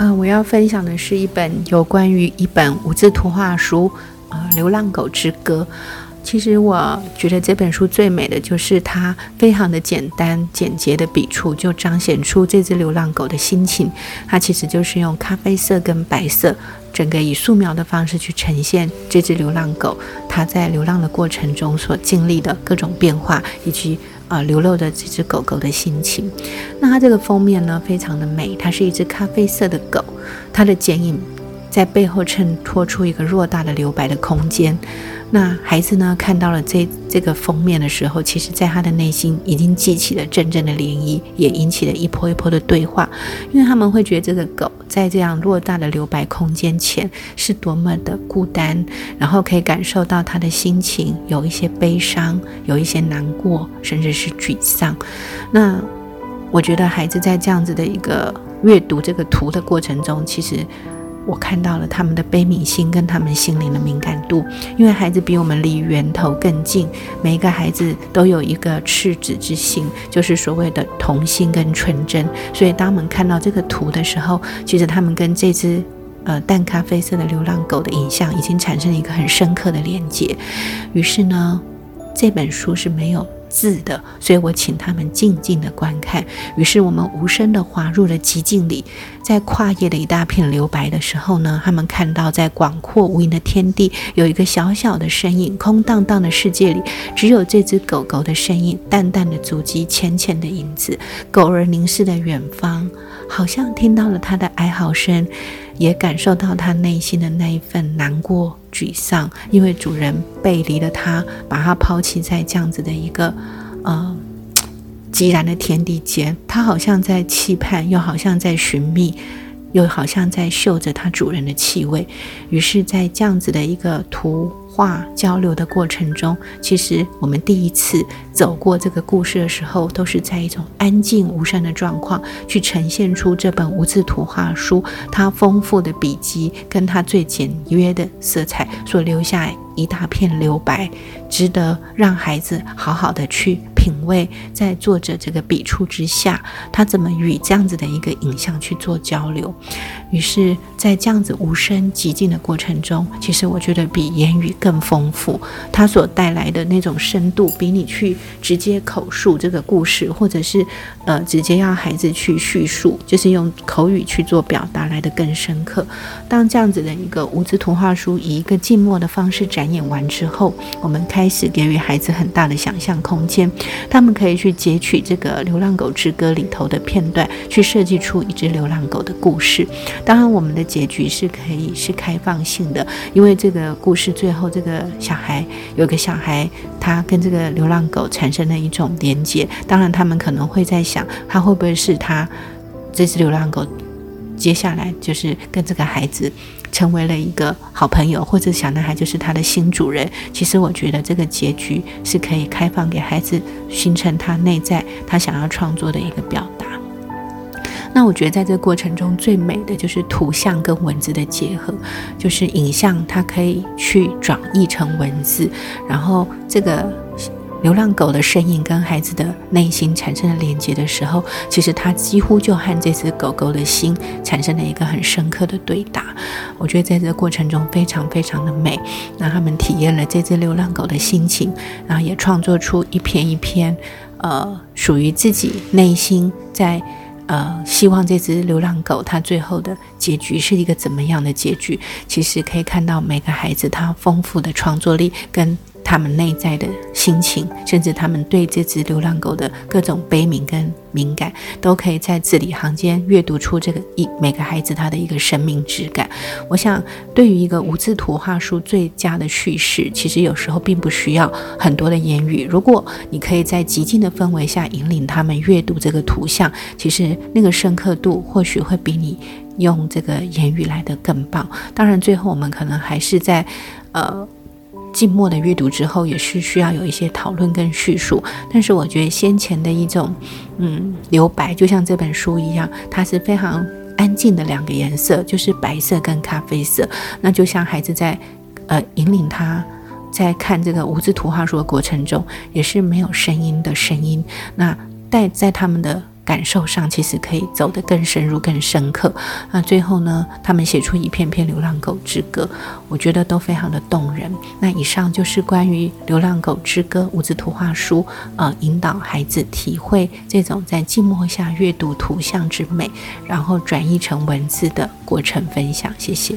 嗯，我要分享的是一本有关于一本无字图画书，啊，《流浪狗之歌》。其实我觉得这本书最美的就是它非常的简单简洁的笔触，就彰显出这只流浪狗的心情。它其实就是用咖啡色跟白色，整个以素描的方式去呈现这只流浪狗它在流浪的过程中所经历的各种变化，以及。啊，流露的这只狗狗的心情。那它这个封面呢，非常的美。它是一只咖啡色的狗，它的剪影在背后衬托出一个偌大的留白的空间。那孩子呢，看到了这这个封面的时候，其实在他的内心已经激起了阵阵的涟漪，也引起了一波一波的对话。因为他们会觉得这个狗在这样偌大的留白空间前是多么的孤单，然后可以感受到他的心情有一些悲伤，有一些难过，甚至是沮丧。那我觉得孩子在这样子的一个阅读这个图的过程中，其实。我看到了他们的悲悯心跟他们心灵的敏感度，因为孩子比我们离源头更近。每一个孩子都有一个赤子之心，就是所谓的童心跟纯真。所以当我们看到这个图的时候，其实他们跟这只呃淡咖啡色的流浪狗的影像已经产生了一个很深刻的连接。于是呢，这本书是没有。字的，所以我请他们静静的观看。于是我们无声的滑入了寂静里，在跨页的一大片留白的时候呢，他们看到在广阔无垠的天地有一个小小的身影，空荡荡的世界里只有这只狗狗的身影，淡淡的足迹，浅浅的影子。狗儿凝视的远方，好像听到了它的哀嚎声。也感受到他内心的那一份难过、沮丧，因为主人背离了他，把他抛弃在这样子的一个呃寂然的天地间。他好像在期盼，又好像在寻觅，又好像在嗅着他主人的气味。于是，在这样子的一个图。话交流的过程中，其实我们第一次走过这个故事的时候，都是在一种安静无声的状况，去呈现出这本无字图画书它丰富的笔迹跟它最简约的色彩所留下一大片留白，值得让孩子好好的去品味。在作者这个笔触之下，他怎么与这样子的一个影像去做交流？于是，在这样子无声寂静的过程中，其实我觉得比言语更。丰富，它所带来的那种深度，比你去直接口述这个故事，或者是呃直接要孩子去叙述，就是用口语去做表达来的更深刻。当这样子的一个无字图画书以一个静默的方式展演完之后，我们开始给予孩子很大的想象空间，他们可以去截取这个《流浪狗之歌》里头的片段，去设计出一只流浪狗的故事。当然，我们的结局是可以是开放性的，因为这个故事最后。这个小孩有个小孩，他跟这个流浪狗产生了一种连接。当然，他们可能会在想，他会不会是他这只流浪狗，接下来就是跟这个孩子成为了一个好朋友，或者小男孩就是他的新主人。其实，我觉得这个结局是可以开放给孩子，形成他内在他想要创作的一个表达。那我觉得在这个过程中最美的就是图像跟文字的结合，就是影像它可以去转译成文字，然后这个流浪狗的身影跟孩子的内心产生了连接的时候，其实它几乎就和这只狗狗的心产生了一个很深刻的对答。我觉得在这个过程中非常非常的美，让他们体验了这只流浪狗的心情，然后也创作出一篇一篇，呃，属于自己内心在。呃，希望这只流浪狗它最后的结局是一个怎么样的结局？其实可以看到每个孩子他丰富的创作力跟。他们内在的心情，甚至他们对这只流浪狗的各种悲悯跟敏感，都可以在字里行间阅读出这个一每个孩子他的一个生命质感。我想，对于一个无字图画书最佳的叙事，其实有时候并不需要很多的言语。如果你可以在极静的氛围下引领他们阅读这个图像，其实那个深刻度或许会比你用这个言语来的更棒。当然，最后我们可能还是在呃。静默的阅读之后，也是需要有一些讨论跟叙述。但是我觉得先前的一种，嗯，留白，就像这本书一样，它是非常安静的两个颜色，就是白色跟咖啡色。那就像孩子在，呃，引领他在看这个无字图画书的过程中，也是没有声音的声音。那带在他们的。感受上，其实可以走得更深入、更深刻。那最后呢，他们写出一片片《流浪狗之歌》，我觉得都非常的动人。那以上就是关于《流浪狗之歌》五字图画书，呃，引导孩子体会这种在寂寞下阅读图像之美，然后转译成文字的过程分享。谢谢。